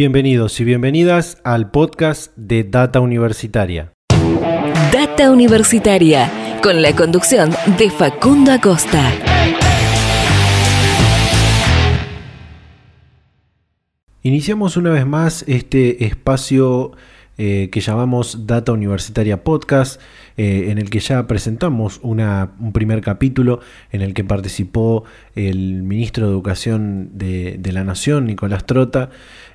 Bienvenidos y bienvenidas al podcast de Data Universitaria. Data Universitaria, con la conducción de Facundo Acosta. Iniciamos una vez más este espacio eh, que llamamos Data Universitaria Podcast, eh, en el que ya presentamos una, un primer capítulo en el que participó el ministro de Educación de, de la Nación, Nicolás Trota,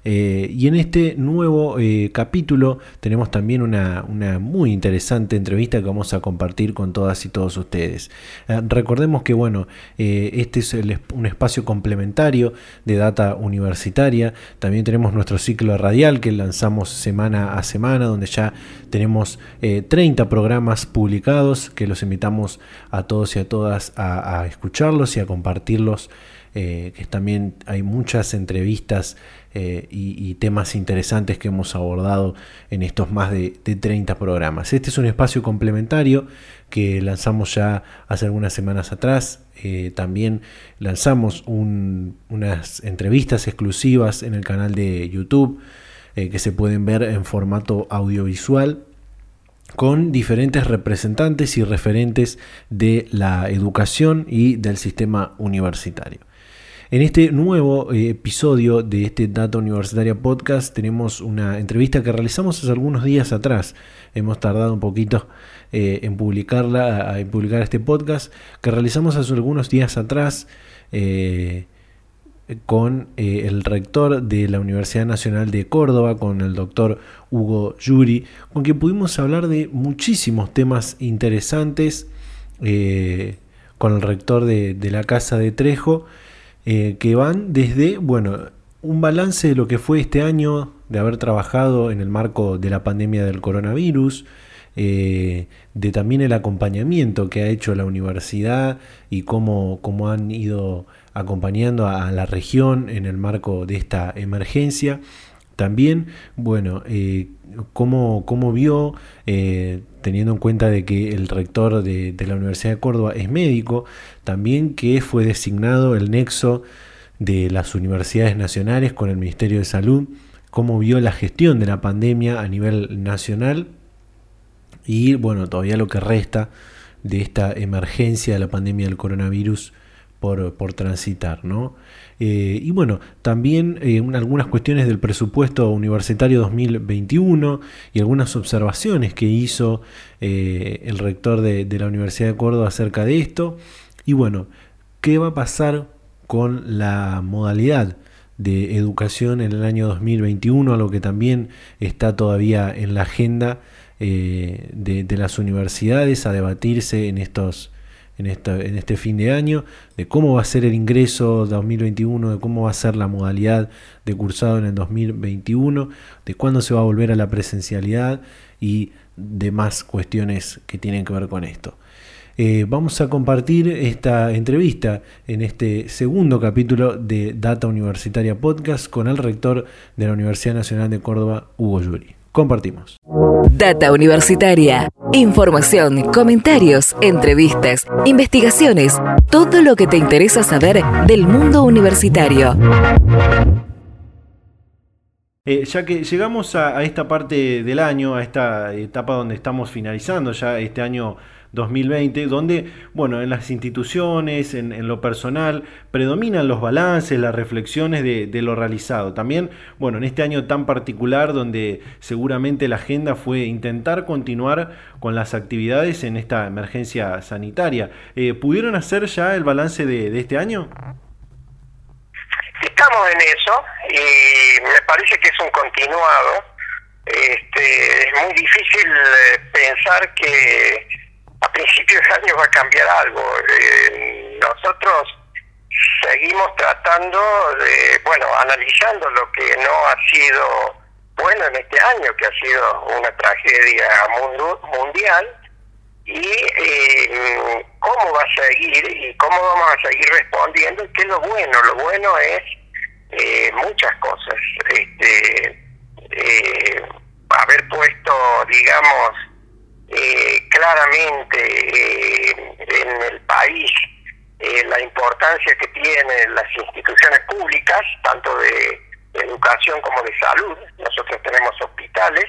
eh, y en este nuevo eh, capítulo tenemos también una, muy interesante entrevista que vamos a compartir con todas y todos ustedes. Eh, recordemos que bueno, este es un espacio complementario de data universitaria. También tenemos nuestro ciclo radial que lanzamos semana a semana, donde ya tenemos 30 programas publicados que los invitamos a todos y a todas a, escucharlos y a compartirlos. que también hay muchas entrevistas eh, y, temas interesantes que hemos abordado en estos más de, 30 programas. Este es un espacio complementario que lanzamos ya hace algunas semanas atrás. Eh, también lanzamos unas entrevistas exclusivas en el canal de YouTube eh, que se pueden ver en formato audiovisual con diferentes representantes y referentes de la educación y del sistema universitario. En este nuevo eh, episodio de este Data Universitaria Podcast tenemos una entrevista que realizamos hace algunos días atrás. Hemos tardado un poquito eh, en publicarla, en publicar este podcast que realizamos hace algunos días atrás eh, con el rector de la Universidad Nacional de Córdoba, con el doctor Hugo Yuri, con quien pudimos hablar de muchísimos temas interesantes con el rector de, de la Casa de Trejo eh, que van desde, bueno, un balance de lo que fue este año de haber trabajado en el marco de la pandemia del coronavirus, eh, de también el acompañamiento que ha hecho la universidad y cómo, cómo han ido acompañando a, la región en el marco de esta emergencia. También, bueno, eh, cómo, cómo, vio, teniendo en cuenta de que el rector de, la Universidad de Córdoba es médico, también que fue designado el nexo de las universidades nacionales con el Ministerio de Salud, cómo vio la gestión de la pandemia a nivel nacional y, bueno, todavía lo que resta de esta emergencia de la pandemia del coronavirus por, por transitar, ¿no? Eh, y bueno, también eh, algunas cuestiones del presupuesto universitario 2021 y algunas observaciones que hizo eh, el rector de, la Universidad de Córdoba acerca de esto. Y bueno, ¿qué va a pasar con la modalidad de educación en el año 2021? Algo que también está todavía en la agenda de, de las universidades a debatirse en estos en, este fin de año, de cómo va a ser el ingreso 2021, de cómo va a ser la modalidad de cursado en el 2021, de cuándo se va a volver a la presencialidad y demás cuestiones que tienen que ver con esto. Eh, vamos a compartir esta entrevista en este segundo capítulo de Data Universitaria Podcast con el rector de la Universidad Nacional de Córdoba, Hugo Yuri. Compartimos. Data Universitaria. Información, comentarios, entrevistas, investigaciones, todo lo que te interesa saber del mundo universitario. Eh, ya que llegamos a, esta parte del año, a esta etapa donde estamos finalizando ya este año 2020, donde, bueno, en las instituciones, en, lo personal, predominan los balances, las reflexiones de, lo realizado. También, bueno, en este año tan particular, donde seguramente la agenda fue intentar continuar con las actividades en esta emergencia sanitaria. Eh, ¿Pudieron hacer ya el balance de, este año? Estamos en eso y me parece que es un continuado. Este, es muy difícil eh, pensar que a principios de año va a cambiar algo. Eh, nosotros seguimos tratando de, bueno, analizando lo que no ha sido bueno en este año, que ha sido una tragedia mundial, y eh, cómo va a seguir y cómo vamos a seguir respondiendo, y qué es lo bueno. Lo bueno es eh, muchas cosas. Este, haber puesto, digamos, eh, claramente eh, en el país eh, la importancia que tienen las instituciones públicas, tanto de educación como de salud. Nosotros tenemos hospitales,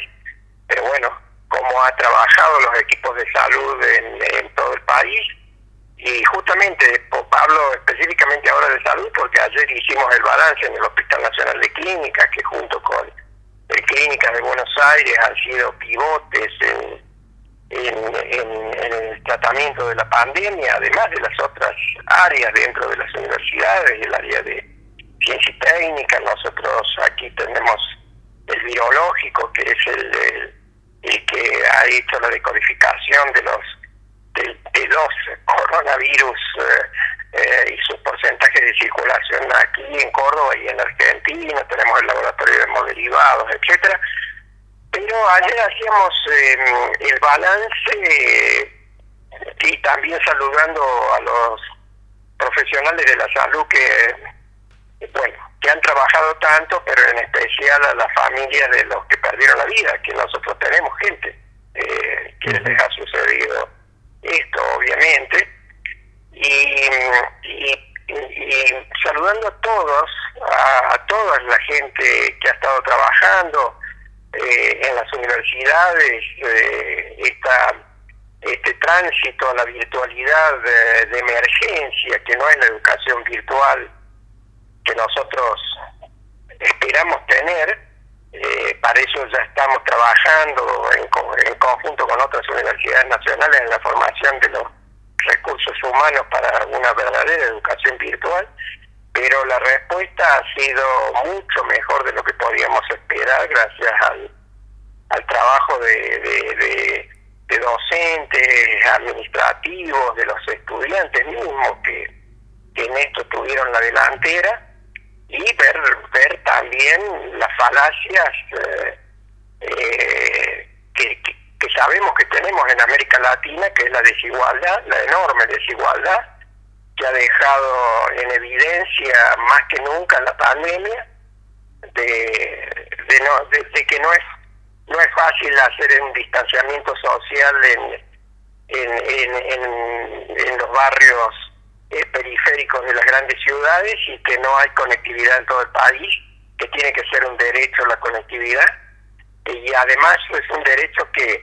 pero bueno, como ha trabajado los equipos de salud en, todo el país. Y justamente hablo específicamente ahora de salud porque ayer hicimos el balance en el Hospital Nacional de Clínicas, que junto con el Clínicas de Buenos Aires han sido pivotes en, el tratamiento de la pandemia, además de las otras áreas dentro de las universidades, el área de ciencia y técnica. Nosotros aquí tenemos el biológico, que es el y que ha hecho la decodificación de los de, los coronavirus eh, eh, y su porcentaje de circulación aquí en Córdoba y en Argentina, tenemos el laboratorio de hemoderivados, etcétera. Pero ayer hacíamos em, el balance y también saludando a los profesionales de la salud que, bueno, que han trabajado tanto, pero en especial a las familias de los que perdieron la vida, que nosotros tenemos gente eh, que les ha sucedido esto, obviamente. Y, saludando a todos, a, toda la gente que ha estado trabajando eh, en las universidades, eh, esta, este tránsito a la virtualidad de emergencia, que no es la educación virtual que nosotros esperamos tener. Eh, para eso ya estamos trabajando en, conjunto con otras universidades nacionales en la formación de los recursos humanos para una verdadera educación virtual, pero la respuesta ha sido mucho mejor de lo que podíamos esperar gracias al, al trabajo de, de docentes, administrativos, de los estudiantes mismos que, en esto tuvieron la delantera. Y ver, ver también las falacias eh, eh, que, que, sabemos que tenemos en América Latina, que es la desigualdad, la enorme desigualdad, que ha dejado en evidencia más que nunca la pandemia, de, de, no, de, que no es no es fácil hacer un distanciamiento social en, en, en, en, en los barrios eh, periféricos de las grandes ciudades y que no hay conectividad en todo el país, que tiene que ser un derecho la conectividad. Y además es un derecho que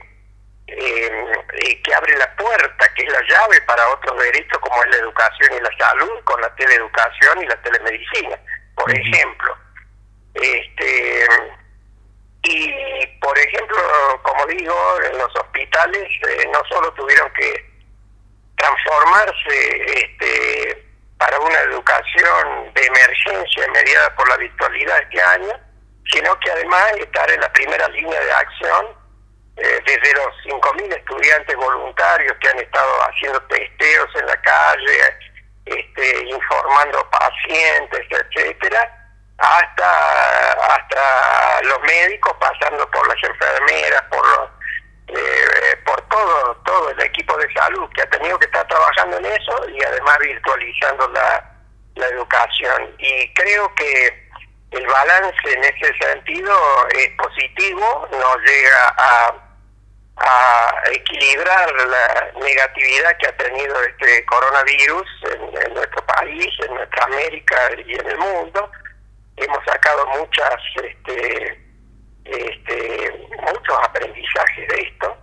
eh, que abre la puerta, que es la llave para otros derechos como es la educación y la salud, con la teleeducación y la telemedicina, por ejemplo. Este y por ejemplo, como digo, en los hospitales eh, no solo tuvieron que transformarse este, para una educación de emergencia mediada por la virtualidad este año, sino que además estar en la primera línea de acción eh, desde los 5.000 estudiantes voluntarios que han estado haciendo testeos en la calle, este, informando pacientes, etcétera, hasta hasta los médicos pasando por las enfermeras, por los eh, por todo todo el equipo de salud que ha tenido que estar trabajando en eso y además virtualizando la, la educación. Y creo que el balance en ese sentido es positivo, nos llega a, a equilibrar la negatividad que ha tenido este coronavirus en, nuestro país, en nuestra América y en el mundo. Hemos sacado muchas este, este, muchos aprendizajes de esto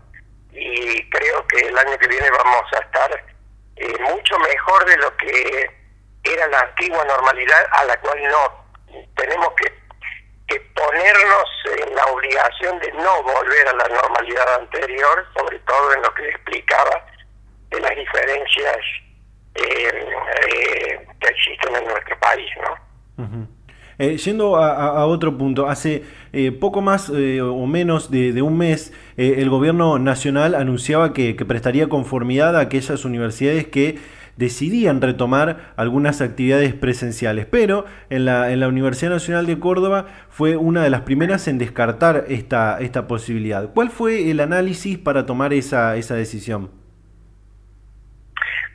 y creo que el año que viene vamos a estar eh, mucho mejor de lo que era la antigua normalidad a la cual no tenemos que, ponernos en la obligación de no volver a la normalidad anterior, sobre todo en lo que explicaba de las diferencias eh, eh, que existen en nuestro país, ¿no? Eh, yendo a, otro punto, hace eh, poco más eh, o menos de, un mes el gobierno nacional anunciaba que, prestaría conformidad a aquellas universidades que decidían retomar algunas actividades presenciales, pero en la, en la Universidad Nacional de Córdoba fue una de las primeras en descartar esta, esta posibilidad. ¿Cuál fue el análisis para tomar esa, esa decisión?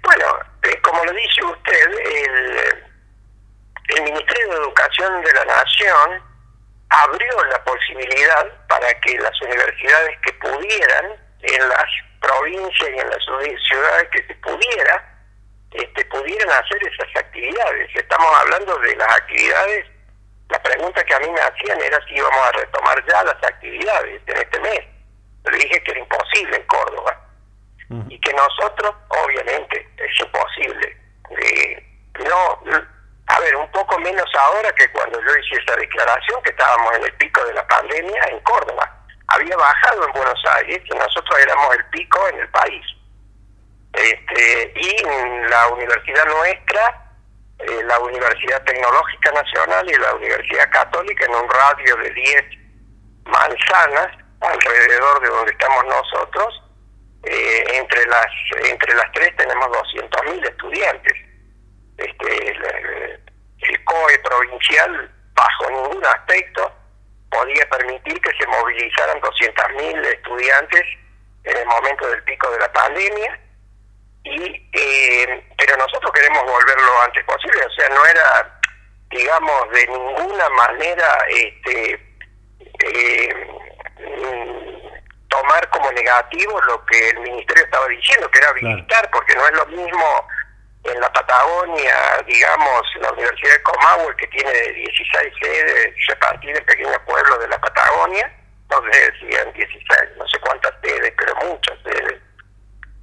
Bueno, como lo dice usted, el el Ministerio de Educación de la Nación abrió la posibilidad para que las universidades que pudieran, en las provincias y en las ciudades que se pudiera, este, pudieran hacer esas actividades. Estamos hablando de las actividades La pregunta que a mí me hacían era si íbamos a retomar ya las actividades en este mes. Le dije que era imposible en Córdoba y que nosotros, obviamente, es imposible. Eh, no, a ver, un poco menos ahora que cuando yo hice esa declaración, que estábamos en el pico de la pandemia en Córdoba. Había bajado en Buenos Aires y nosotros éramos el pico en el país. Este, y la universidad nuestra, eh, la Universidad Tecnológica Nacional y la Universidad Católica, en un radio de 10 manzanas alrededor de donde estamos nosotros, eh, entre las entre las tres tenemos 200.000 estudiantes. Este, el, COE provincial, bajo ningún aspecto, podía permitir que se movilizaran 200.000 estudiantes en el momento del pico de la pandemia. Y, eh, pero nosotros queremos volver lo antes posible, o sea, no era, digamos, de ninguna manera este, eh, tomar como negativo lo que el ministerio estaba diciendo, que era habilitar, porque no es lo mismo en la Patagonia, digamos, la Universidad de Comahue, que tiene 16 sedes repartidas en pequeños pueblos de la Patagonia, sé si 16, no sé cuántas sedes, pero muchas sedes,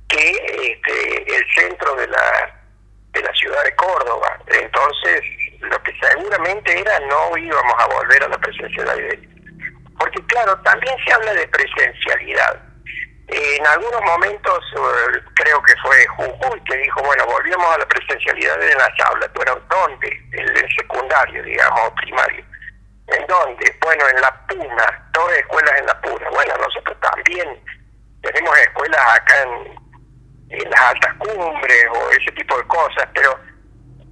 que este, el centro de la, de la ciudad de Córdoba. Entonces, lo que seguramente era no íbamos a volver a la presencialidad porque claro, también se habla de presencialidad. En algunos momentos, eh, creo que fue Jujuy que dijo, bueno, volvemos a la presencialidad en las aulas. ¿dónde? En el secundario, digamos, primario. ¿En dónde? Bueno, en la Puna, todas escuelas en la Puna. Bueno, nosotros también tenemos escuelas acá en, en las altas cumbres o ese tipo de cosas, pero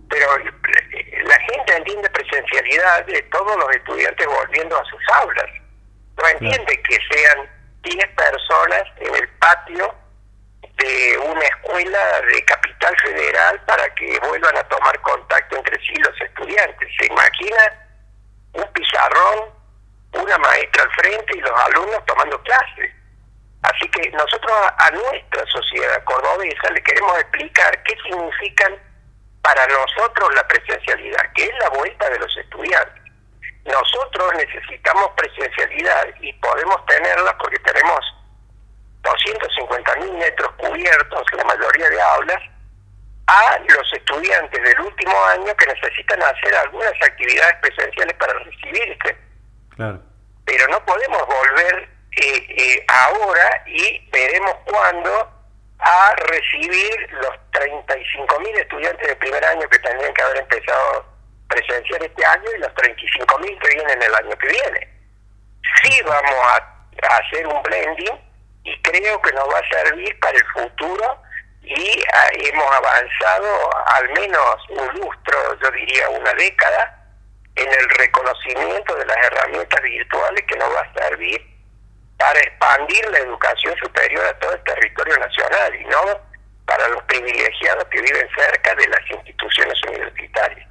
pero la gente entiende presencialidad de todos los estudiantes volviendo a sus aulas no entiende que sean 10 personas en el patio de una escuela de capital federal para que vuelvan a tomar contacto entre sí los estudiantes. ¿Se imagina un pizarrón, una maestra al frente y los alumnos tomando clases? Así que nosotros a, nuestra sociedad cordobesa le queremos explicar qué significan para nosotros la presencialidad, que es la vuelta de los estudiantes. Nosotros necesitamos presencialidad y podemos tenerla porque tenemos 250 mil metros cubiertos, la mayoría de aulas, a los estudiantes del último año que necesitan hacer algunas actividades presenciales para recibirse. Pero no podemos volver eh, eh, ahora y veremos cuándo a recibir los 35 mil estudiantes de primer año que tendrían que haber empezado presencial este año y los 35 mil que vienen el año que viene. Sí vamos a, hacer un blending y creo que nos va a servir para el futuro y ah, hemos avanzado al menos un lustro, yo diría una década, en el reconocimiento de las herramientas virtuales que nos va a servir para expandir la educación superior a todo el territorio nacional y no para los privilegiados que viven cerca de las instituciones universitarias.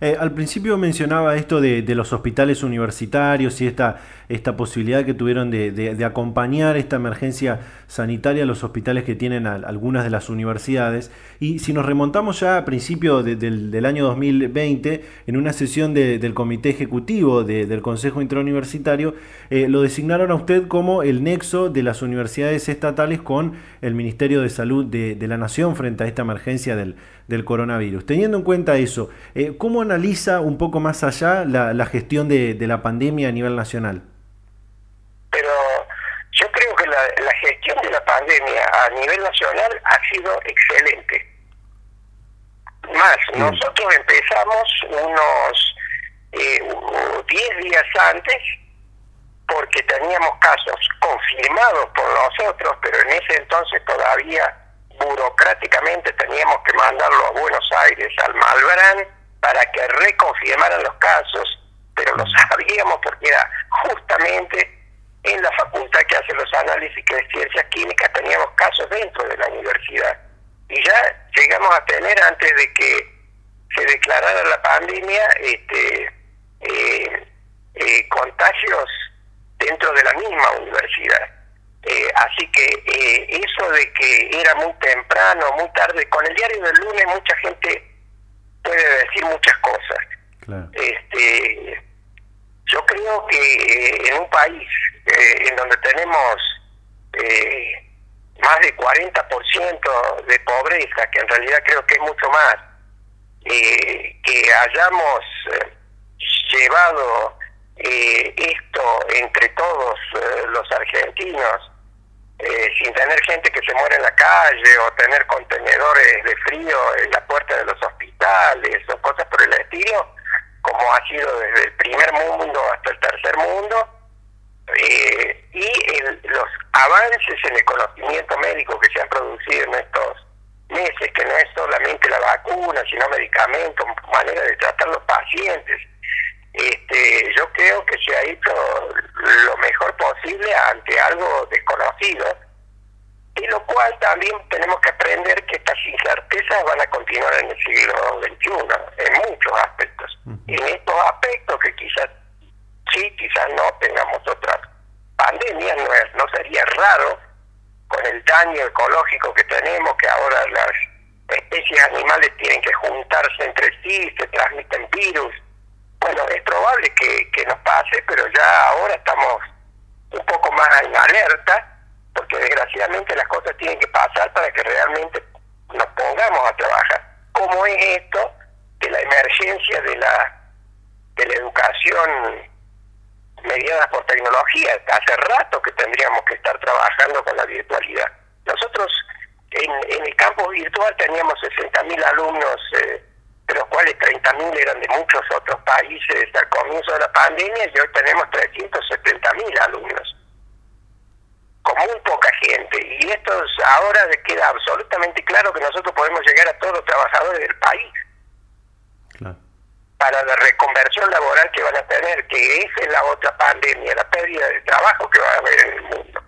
Eh, al principio mencionaba esto de, los hospitales universitarios y esta, esta posibilidad que tuvieron de, acompañar esta emergencia sanitaria a los hospitales que tienen algunas de las universidades. Y si nos remontamos ya a principio del, año 2020, en una sesión del Comité Ejecutivo del Consejo Interuniversitario, eh, lo designaron a usted como el nexo de las universidades estatales con el Ministerio de Salud de, la Nación frente a esta emergencia del, coronavirus. Teniendo en cuenta eso, eh, ¿cómo analiza un poco más allá la, gestión de, la pandemia a nivel nacional? Pero yo creo que la, gestión de la pandemia a nivel nacional ha sido excelente. Más, nosotros empezamos unos 10 eh, días antes porque teníamos casos confirmados por nosotros, pero en ese entonces todavía burocráticamente teníamos que mandarlo a Buenos Aires, al Malbrán, para que reconfirmaran los casos, pero lo sabíamos porque era justamente en la facultad que hace los análisis de ciencias químicas teníamos casos dentro de la universidad. Y ya llegamos a tener, antes de que se declarara la pandemia, este, eh, eh, contagios dentro de la misma universidad. Eh, así que eso de que era muy temprano, muy tarde, con el diario del lunes mucha gente puede decir muchas cosas. Este, yo creo que en un país en donde tenemos más de 40% de pobreza, que en realidad creo que es mucho más, que hayamos llevado eh, esto entre todos eh, los argentinos, eh, sin tener gente que se muere en la calle o tener contenedores de frío en la puerta de los hospitales o cosas por el estilo, como ha sido desde el primer mundo hasta el tercer mundo, y los avances en el conocimiento médico que se han producido en estos meses, que no es solamente la vacuna, sino medicamentos, manera de tratar los pacientes, este, yo creo que se ha hecho lo mejor posible ante algo desconocido, y lo cual también tenemos que aprender que estas incertezas van a continuar en el siglo XXI, en muchos aspectos. Y en estos aspectos que quizás sí, quizás no tengamos otra pandemia, no, es, no sería raro con el daño ecológico que tenemos, que ahora las especies animales tienen que juntarse entre sí, se transmiten virus, bueno, es probable que, que nos pase, pero ya ahora estamos un poco más en alerta, porque desgraciadamente las cosas tienen que pasar para que realmente nos pongamos a trabajar. ¿Cómo es esto de la emergencia de la, de la educación mediada por tecnología? Hace rato que tendríamos que estar trabajando con la virtualidad. Nosotros en, en el campo virtual teníamos 60.000 alumnos. Eh, de los cuales 30.000 eran de muchos otros países al comienzo de la pandemia y hoy tenemos 370.000 alumnos, con muy poca gente. Y esto ahora queda absolutamente claro que nosotros podemos llegar a todos los trabajadores del país. Para la reconversión laboral que van a tener, que esa es la otra pandemia, la pérdida de trabajo que va a haber en el mundo.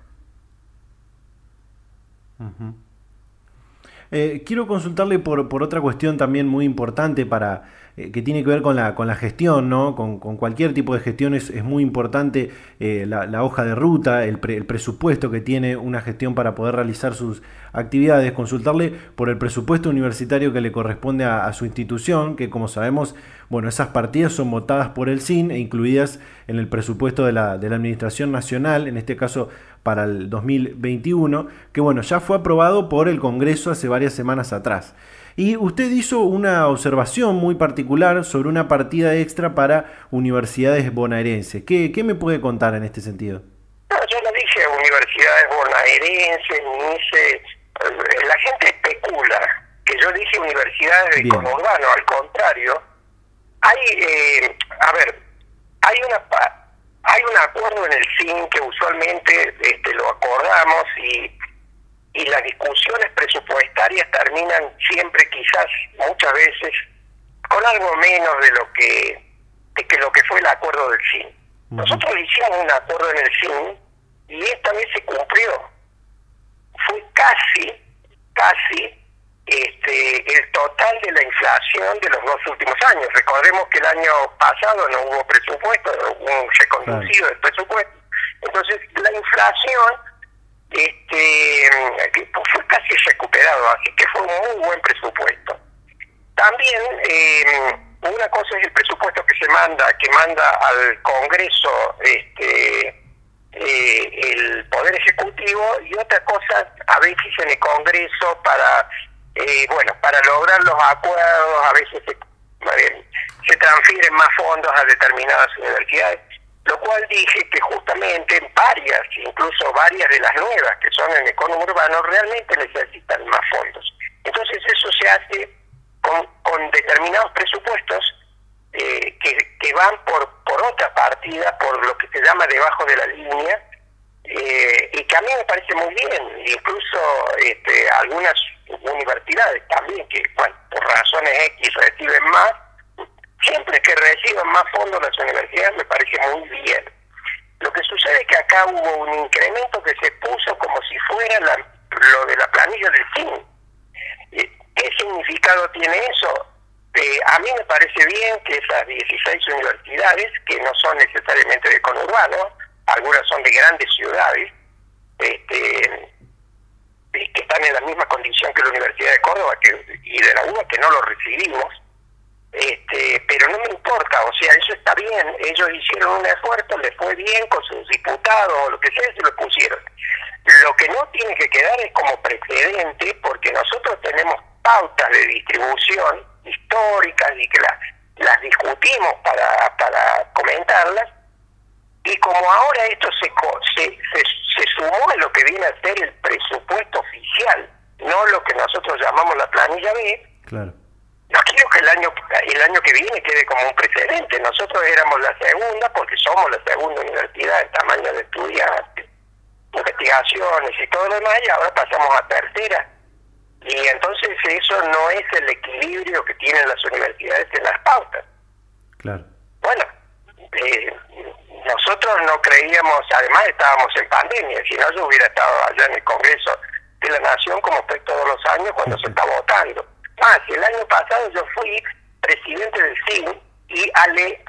Eh, quiero consultarle por, por otra cuestión también muy importante para eh, que tiene que ver con la, con la gestión, ¿no? Con, cualquier tipo de gestión es, muy importante eh, la, hoja de ruta, el, el, presupuesto que tiene una gestión para poder realizar sus actividades, consultarle por el presupuesto universitario que le corresponde a, su institución, que como sabemos, bueno, esas partidas son votadas por el SIN e incluidas en el presupuesto de la, de la Administración Nacional, en este caso para el 2021, que bueno, ya fue aprobado por el Congreso hace varias semanas atrás. Y usted hizo una observación muy particular sobre una partida extra para universidades bonaerenses. ¿Qué, qué me puede contar en este sentido? No, yo no dije universidades bonaerenses, ni hice... La gente especula que yo dije universidades de conurbano, al contrario. Hay, eh, a ver, hay una hay un acuerdo en el CIN que usualmente este, lo acordamos y y las discusiones presupuestarias terminan siempre quizás muchas veces con algo menos de lo que de que lo que fue el acuerdo del CIN. Nosotros hicimos un acuerdo en el CIN y esta vez se cumplió. Fue casi, casi este, el total de la inflación de los dos últimos años. Recordemos que el año pasado no hubo presupuesto, hubo un reconducido del presupuesto. Entonces, la inflación este fue casi recuperado, así que fue un muy buen presupuesto. También eh, una cosa es el presupuesto que se manda, que manda al Congreso este eh, el Poder Ejecutivo y otra cosa a veces en el Congreso para eh, bueno para lograr los acuerdos a veces se, transfieren más fondos a determinadas universidades lo cual dije que justamente varias, incluso varias de las nuevas que son en el economía urbano, realmente necesitan más fondos. Entonces eso se hace con, con determinados presupuestos eh, que, que van por, por otra partida, por lo que se llama debajo de la línea, eh, y que a mí me parece muy bien, incluso este, algunas universidades también, que por razones X reciben más, siempre que reciban más fondos las universidades me parece muy bien. Lo que sucede es que acá hubo un incremento que se puso como si fuera lo de la planilla del. Eh, ¿Qué significado tiene eso? Eh, a mí me parece bien que esas 16 universidades, que no son necesariamente de conurbano, algunas son de grandes ciudades, este, que están en la misma condición que la Universidad de Córdoba y de la UBA, que no lo recibimos, Este, pero no me importa, o sea, eso está bien, ellos hicieron un esfuerzo, les fue bien con sus diputados o lo que sea, se lo pusieron. Lo que no tiene que quedar es como precedente, porque nosotros tenemos pautas de distribución históricas y que las, las discutimos para, para comentarlas, y como ahora esto se, se, se, se sumó a lo que viene a ser el presupuesto oficial, no lo que nosotros llamamos la planilla B, claro no quiero que el año el año que viene quede como un precedente. Nosotros éramos la segunda porque somos la segunda universidad en tamaño de estudiantes, investigaciones y todo lo demás, y ahora pasamos a tercera. Y entonces eso no es el equilibrio que tienen las universidades en las pautas. Claro. Bueno, eh, nosotros no creíamos, además estábamos en pandemia, si no yo hubiera estado allá en el Congreso de la Nación como estoy todos los años cuando se está votando más, el año pasado yo fui presidente del CIN y ale,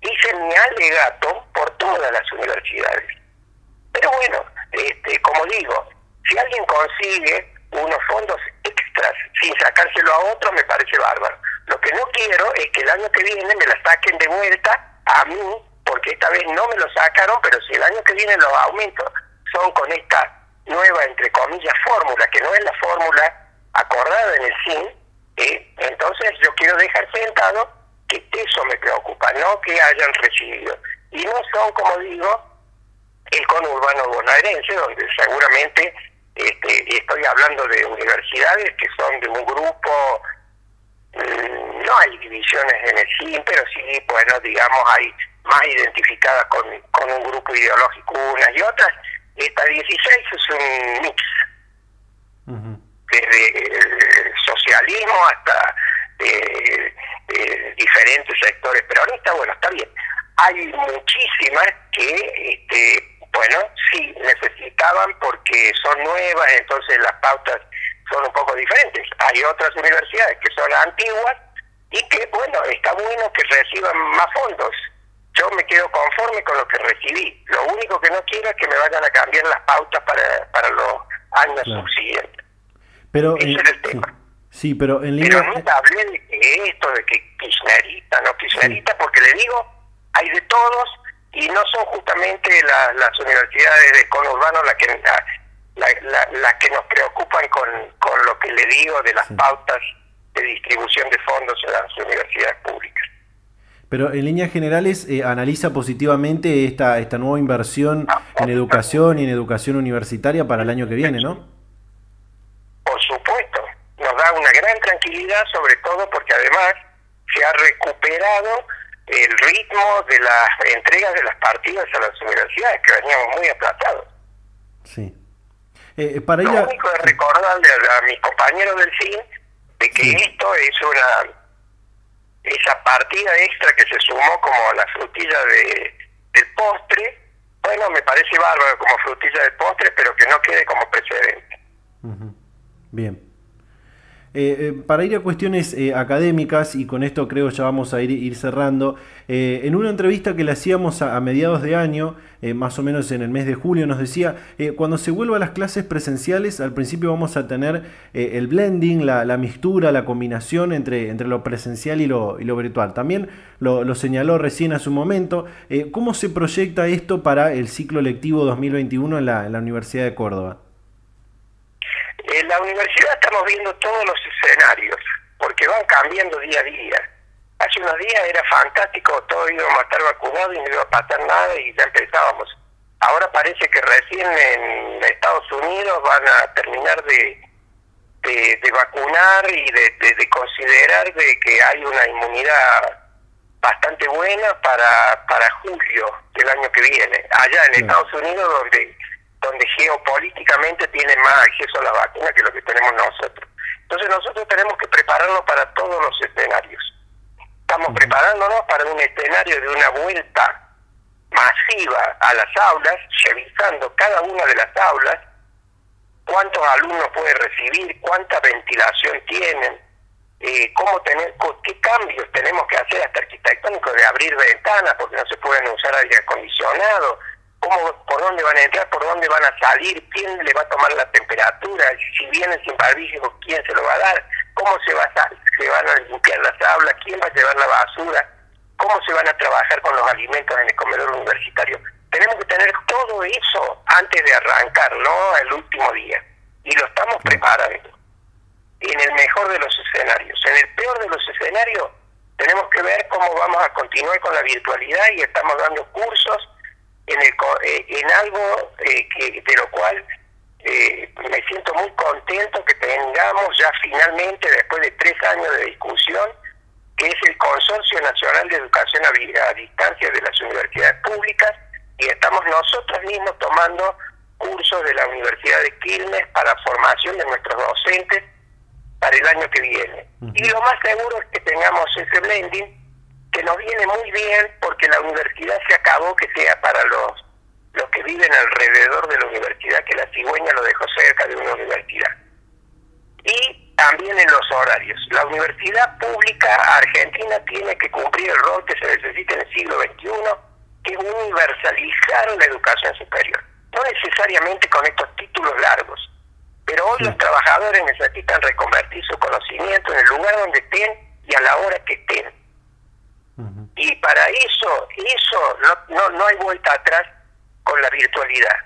hice mi alegato por todas las universidades. Pero bueno, este, como digo, si alguien consigue unos fondos extras sin sacárselo a otro, me parece bárbaro. Lo que no quiero es que el año que viene me la saquen de vuelta a mí, porque esta vez no me lo sacaron, pero si el año que viene los aumentos son con esta nueva, entre comillas, fórmula, que no es la fórmula acordada en el CIN, entonces yo quiero dejar sentado que eso me preocupa, no que hayan recibido. Y no son, como digo, el conurbano bonaerense, donde seguramente este, estoy hablando de universidades que son de un grupo, mm, no hay divisiones en el pero sí, bueno, digamos, hay más identificadas con, con un grupo ideológico unas y otras. Esta 16 es un mix desde el socialismo hasta eh, eh, diferentes sectores peronistas, bueno, está bien. Hay muchísimas que, este, bueno, sí necesitaban porque son nuevas, entonces las pautas son un poco diferentes. Hay otras universidades que son antiguas y que, bueno, está bueno que reciban más fondos. Yo me quedo conforme con lo que recibí. Lo único que no quiero es que me vayan a cambiar las pautas para, para los años subsiguientes. Pero, Ese es el tema. Sí, pero en línea... Pero nunca hablé de que esto, de que kirchnerita, no kirchnerita, porque le digo, hay de todos y no son justamente las universidades de conurbano las que la, que nos preocupan con, con lo que le digo de las pautas de distribución de fondos en las universidades públicas. Pero en líneas generales eh, analiza positivamente esta esta nueva inversión ah, en educación y en educación universitaria para el año que viene, ¿no? una gran tranquilidad, sobre todo porque además se ha recuperado el ritmo de las entregas de las partidas a las universidades, que veníamos muy aplazados. Sí. Eh, para Lo único es recordarle a, mis compañeros del CIN de que esto es una esa partida extra que se sumó como la frutilla de, del postre, bueno, me parece bárbaro como frutilla del postre, pero que no quede como precedente. Bien. Eh, eh, para ir a cuestiones eh, académicas, y con esto creo ya vamos a ir, cerrando, en una entrevista que le hacíamos a, mediados de año, más o menos en el mes de julio, nos decía, cuando se vuelva a las clases presenciales, al principio vamos a tener el blending, la, mixtura, la combinación entre, entre lo presencial y lo, y lo virtual. También lo, señaló recién a su momento. ¿Cómo se proyecta esto para el ciclo lectivo 2021 en la, en la Universidad de Córdoba? En la universidad estamos viendo todos los escenarios, porque van cambiando día a día. Hace unos días era fantástico, todos íbamos a estar vacunados y no iba a pasar nada y ya empezábamos. Ahora parece que recién en Estados Unidos van a terminar de, de, vacunar y de, considerar de que hay una inmunidad bastante buena para, para julio del año que viene. Allá en Estados Unidos, donde donde geopolíticamente tienen más acceso a la vacuna que lo que tenemos nosotros. Entonces nosotros tenemos que prepararnos para todos los escenarios. Estamos preparándonos para un escenario de una vuelta masiva a las aulas, revisando cada una de las aulas, cuántos alumnos puede recibir, cuánta ventilación tienen, eh, cómo tener, qué cambios tenemos que hacer hasta arquitectónicos de abrir ventanas porque no se pueden usar aire acondicionado, cómo, por dónde van a entrar, por dónde van a salir, quién le va a tomar la temperatura, si viene sin barbijo, quién se lo va a dar, cómo se, va a, se van a limpiar las aulas, quién va a llevar la basura, cómo se van a trabajar con los alimentos en el comedor universitario. Tenemos que tener todo eso antes de arrancar, no el último día. Y lo estamos preparando. En el mejor de los escenarios. En el peor de los escenarios, tenemos que ver cómo vamos a continuar con la virtualidad y estamos dando cursos en, el, eh, en algo eh, que, de lo cual eh, me siento muy contento que tengamos ya finalmente, después de tres años de discusión, que es el Consorcio Nacional de Educación a, Distancia de las Universidades Públicas, y estamos nosotros mismos tomando cursos de la Universidad de Quilmes para formación de nuestros docentes para el año que viene. Y lo más seguro es que tengamos ese blending que nos viene muy bien porque la universidad se acabó que sea para los los que viven alrededor de la universidad, que la cigüeña lo dejó cerca de una universidad. Y también en los horarios. La universidad pública argentina tiene que cumplir el rol que se necesita en el siglo XXI, que es universalizar la educación superior. No necesariamente con estos títulos largos, pero hoy los trabajadores necesitan reconvertir su conocimiento en el lugar donde estén y a la hora que estén. Y para eso, eso no, no, no hay vuelta atrás con la virtualidad.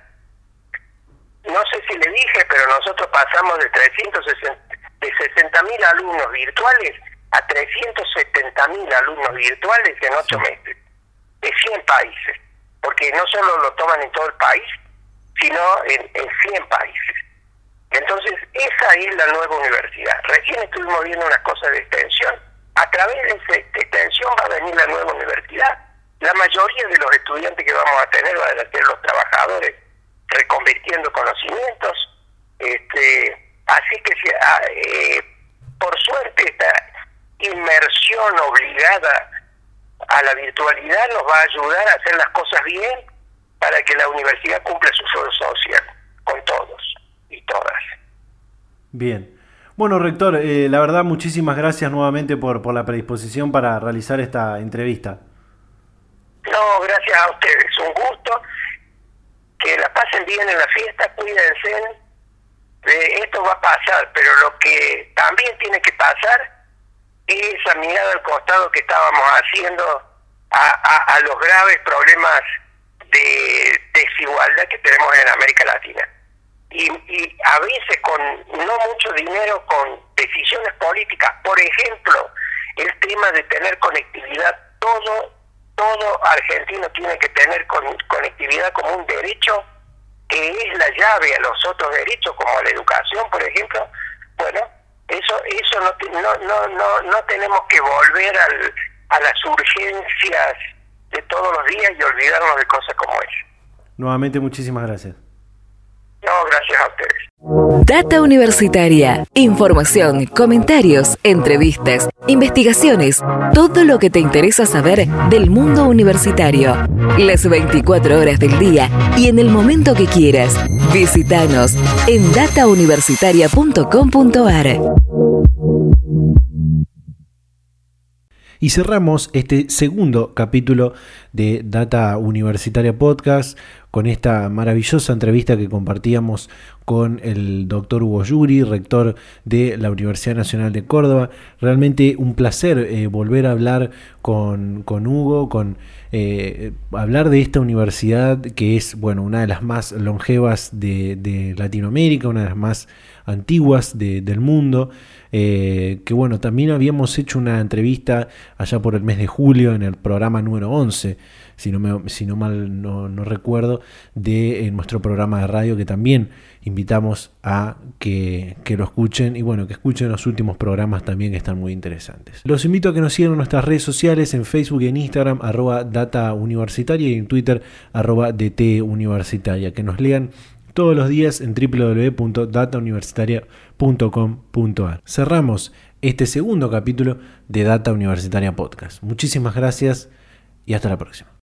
No sé si le dije, pero nosotros pasamos de 360 de 60 mil alumnos virtuales a 370 mil alumnos virtuales en ocho meses, de 100 países, porque no solo lo toman en todo el país, sino en, en 100 países. Entonces, esa es la nueva universidad. Recién estuvimos viendo una cosa de extensión. A través de esa extensión va a venir la nueva universidad la mayoría de los estudiantes que vamos a tener van a ser los trabajadores reconvirtiendo conocimientos. Este, así que ah, eh, por suerte esta inmersión obligada a la virtualidad nos va a ayudar a hacer las cosas bien para que la universidad cumpla su rol social con todos y todas. Bien. Bueno, rector, eh, la verdad muchísimas gracias nuevamente por, por la predisposición para realizar esta entrevista. No, gracias a ustedes. Un gusto. Que la pasen bien en la fiesta, cuídense. Eh, esto va a pasar, pero lo que también tiene que pasar es esa mirada al costado que estábamos haciendo a, a, los graves problemas de desigualdad que tenemos en América Latina. Y, y a veces con no mucho dinero, con decisiones políticas, por ejemplo, el tema de tener conectividad. Todo todo argentino tiene que tener conectividad como un derecho que es la llave a los otros derechos como la educación por ejemplo. Bueno eso eso no no no no, tenemos que volver al, a las urgencias de todos los días y olvidarnos de cosas como esa. Nuevamente muchísimas gracias no gracias a ustedes Data Universitaria. Información, comentarios, entrevistas, investigaciones, todo lo que te interesa saber del mundo universitario. Las 24 horas del día y en el momento que quieras. Visítanos en datauniversitaria.com.ar. Y cerramos este segundo capítulo de Data Universitaria Podcast con esta maravillosa entrevista que compartíamos con el doctor Hugo Yuri, rector de la Universidad Nacional de Córdoba. Realmente un placer eh, volver a hablar con, Hugo, con eh, hablar de esta universidad que es bueno, una de las más longevas de, Latinoamérica, una de las más antiguas del mundo. Eh, que bueno, también habíamos hecho una entrevista allá por el mes de julio en el programa número 11 si no, me, si no mal no, recuerdo, de nuestro programa de radio que también invitamos a que, lo escuchen y bueno, que escuchen los últimos programas también que están muy interesantes. Los invito a que nos sigan en nuestras redes sociales, en Facebook y en Instagram, arroba data universitaria y en Twitter, arroba DT universitaria, que nos lean todos los días en www.datauniversitaria.com.ar. Cerramos este segundo capítulo de Data Universitaria Podcast. Muchísimas gracias y hasta la próxima.